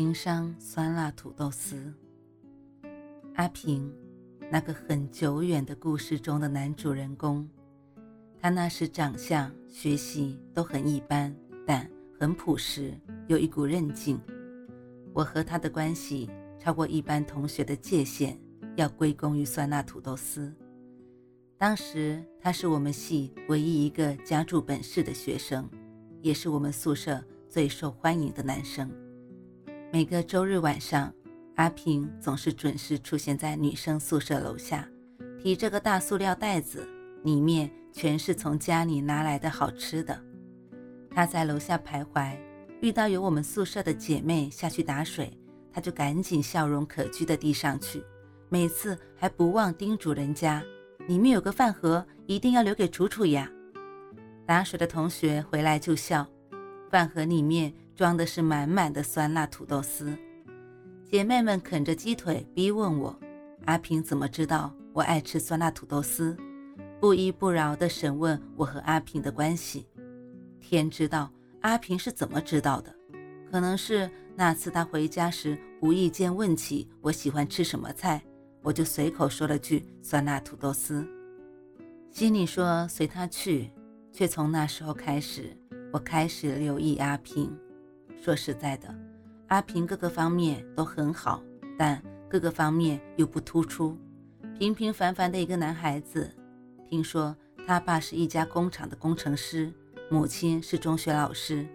情商酸辣土豆丝。阿平，那个很久远的故事中的男主人公，他那时长相、学习都很一般，但很朴实，有一股韧劲。我和他的关系超过一般同学的界限，要归功于酸辣土豆丝。当时他是我们系唯一一个家住本市的学生，也是我们宿舍最受欢迎的男生。每个周日晚上，阿平总是准时出现在女生宿舍楼下，提着个大塑料袋子，里面全是从家里拿来的好吃的。他在楼下徘徊，遇到有我们宿舍的姐妹下去打水，他就赶紧笑容可掬地递上去，每次还不忘叮嘱人家：“里面有个饭盒，一定要留给楚楚呀。”打水的同学回来就笑，饭盒里面。装的是满满的酸辣土豆丝，姐妹们啃着鸡腿，逼问我：“阿平怎么知道我爱吃酸辣土豆丝？”不依不饶地审问我和阿平的关系。天知道阿平是怎么知道的，可能是那次他回家时无意间问起我喜欢吃什么菜，我就随口说了句酸辣土豆丝，心里说随他去，却从那时候开始，我开始留意阿平。说实在的，阿平各个方面都很好，但各个方面又不突出，平平凡凡的一个男孩子。听说他爸是一家工厂的工程师，母亲是中学老师。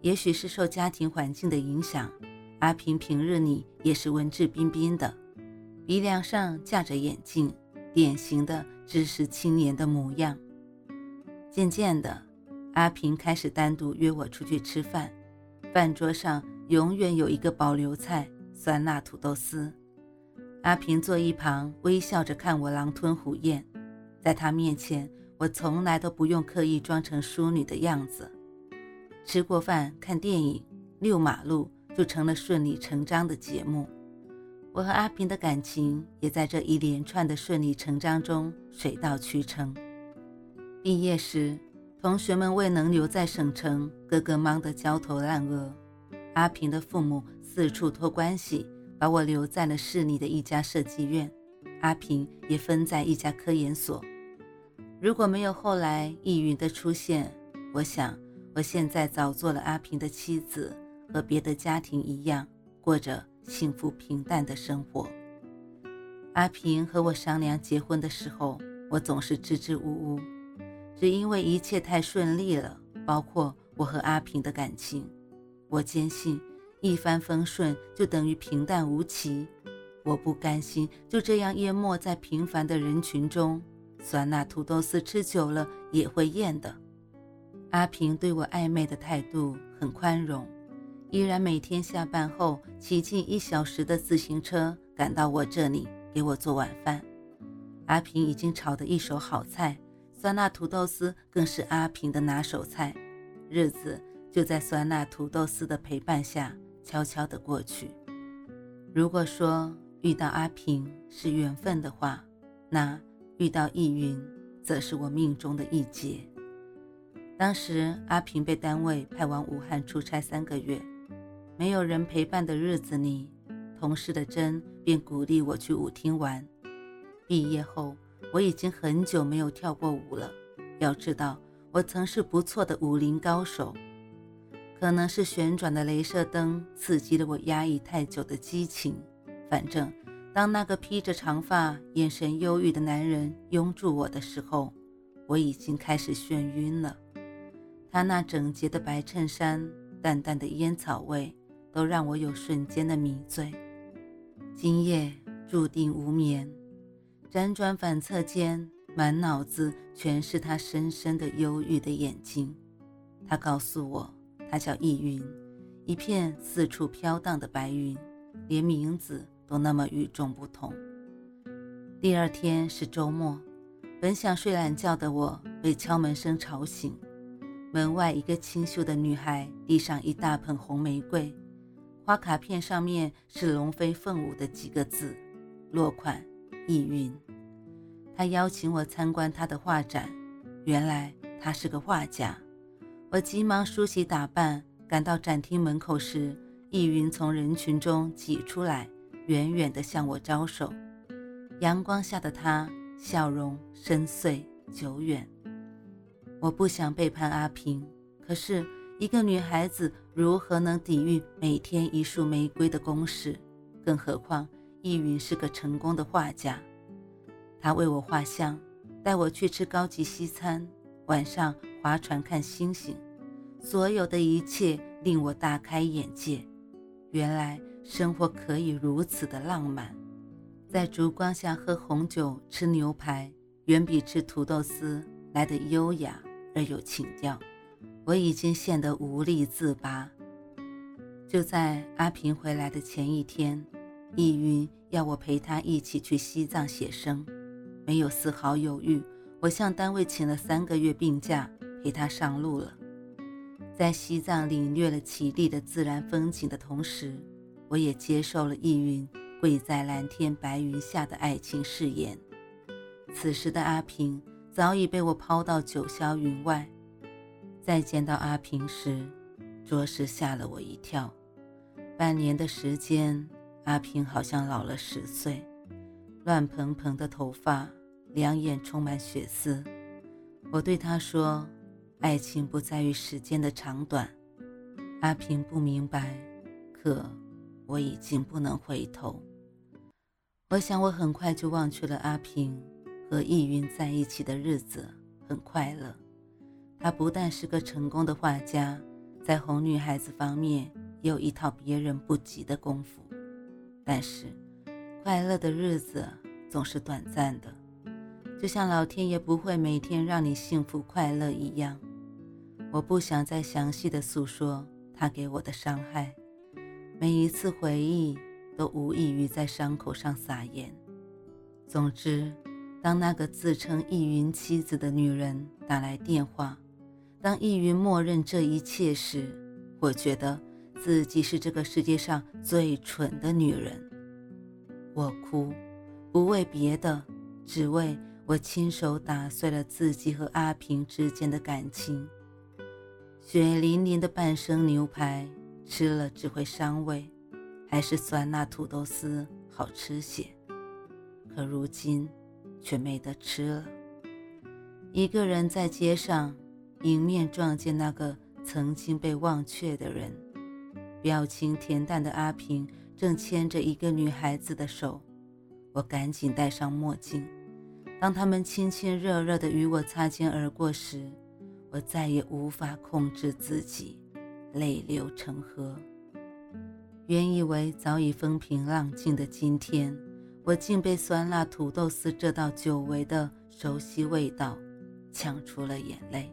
也许是受家庭环境的影响，阿平平日里也是文质彬彬的，鼻梁上架着眼镜，典型的知识青年的模样。渐渐的，阿平开始单独约我出去吃饭。饭桌上永远有一个保留菜——酸辣土豆丝。阿平坐一旁，微笑着看我狼吞虎咽。在他面前，我从来都不用刻意装成淑女的样子。吃过饭，看电影，遛马路，就成了顺理成章的节目。我和阿平的感情也在这一连串的顺理成章中水到渠成。毕业时。同学们未能留在省城，个个忙得焦头烂额。阿平的父母四处托关系，把我留在了市里的一家设计院。阿平也分在一家科研所。如果没有后来易云的出现，我想我现在早做了阿平的妻子，和别的家庭一样，过着幸福平淡的生活。阿平和我商量结婚的时候，我总是支支吾吾。只因为一切太顺利了，包括我和阿平的感情。我坚信，一帆风顺就等于平淡无奇。我不甘心就这样淹没在平凡的人群中。酸辣土豆丝吃久了也会厌的。阿平对我暧昧的态度很宽容，依然每天下班后骑近一小时的自行车赶到我这里给我做晚饭。阿平已经炒得一手好菜。酸辣土豆丝更是阿平的拿手菜，日子就在酸辣土豆丝的陪伴下悄悄地过去。如果说遇到阿平是缘分的话，那遇到易云则是我命中的一劫。当时阿平被单位派往武汉出差三个月，没有人陪伴的日子里，同事的真便鼓励我去舞厅玩。毕业后。我已经很久没有跳过舞了。要知道，我曾是不错的武林高手。可能是旋转的镭射灯刺激了我压抑太久的激情。反正，当那个披着长发、眼神忧郁的男人拥住我的时候，我已经开始眩晕了。他那整洁的白衬衫、淡淡的烟草味，都让我有瞬间的迷醉。今夜注定无眠。辗转反侧间，满脑子全是他深深的忧郁的眼睛。他告诉我，他叫易云，一片四处飘荡的白云，连名字都那么与众不同。第二天是周末，本想睡懒觉的我被敲门声吵醒。门外一个清秀的女孩递上一大捧红玫瑰，花卡片上面是龙飞凤舞的几个字，落款意云。他邀请我参观他的画展，原来他是个画家。我急忙梳洗打扮，赶到展厅门口时，易云从人群中挤出来，远远地向我招手。阳光下的她，笑容深邃久远。我不想背叛阿平，可是一个女孩子如何能抵御每天一束玫瑰的攻势？更何况易云是个成功的画家，他为我画像，带我去吃高级西餐，晚上划船看星星，所有的一切令我大开眼界。原来生活可以如此的浪漫，在烛光下喝红酒、吃牛排，远比吃土豆丝来的优雅。而有情调，我已经陷得无力自拔。就在阿平回来的前一天，易云要我陪他一起去西藏写生，没有丝毫犹豫，我向单位请了三个月病假，陪他上路了。在西藏领略了绮丽的自然风景的同时，我也接受了易云跪在蓝天白云下的爱情誓言。此时的阿平。早已被我抛到九霄云外。再见到阿平时，着实吓了我一跳。半年的时间，阿平好像老了十岁，乱蓬蓬的头发，两眼充满血丝。我对他说：“爱情不在于时间的长短。”阿平不明白，可我已经不能回头。我想，我很快就忘却了阿平。和易云在一起的日子很快乐。他不但是个成功的画家，在哄女孩子方面有一套别人不及的功夫。但是，快乐的日子总是短暂的，就像老天爷不会每天让你幸福快乐一样。我不想再详细的诉说他给我的伤害，每一次回忆都无异于在伤口上撒盐。总之。当那个自称易云妻子的女人打来电话，当易云默认这一切时，我觉得自己是这个世界上最蠢的女人。我哭，不为别的，只为我亲手打碎了自己和阿平之间的感情。血淋淋的半生牛排吃了只会伤胃，还是酸辣土豆丝好吃些。可如今。却没得吃了。一个人在街上迎面撞见那个曾经被忘却的人，表情恬淡的阿平正牵着一个女孩子的手。我赶紧戴上墨镜。当他们亲亲热热地与我擦肩而过时，我再也无法控制自己，泪流成河。原以为早已风平浪静的今天。我竟被酸辣土豆丝这道久违的熟悉味道呛出了眼泪。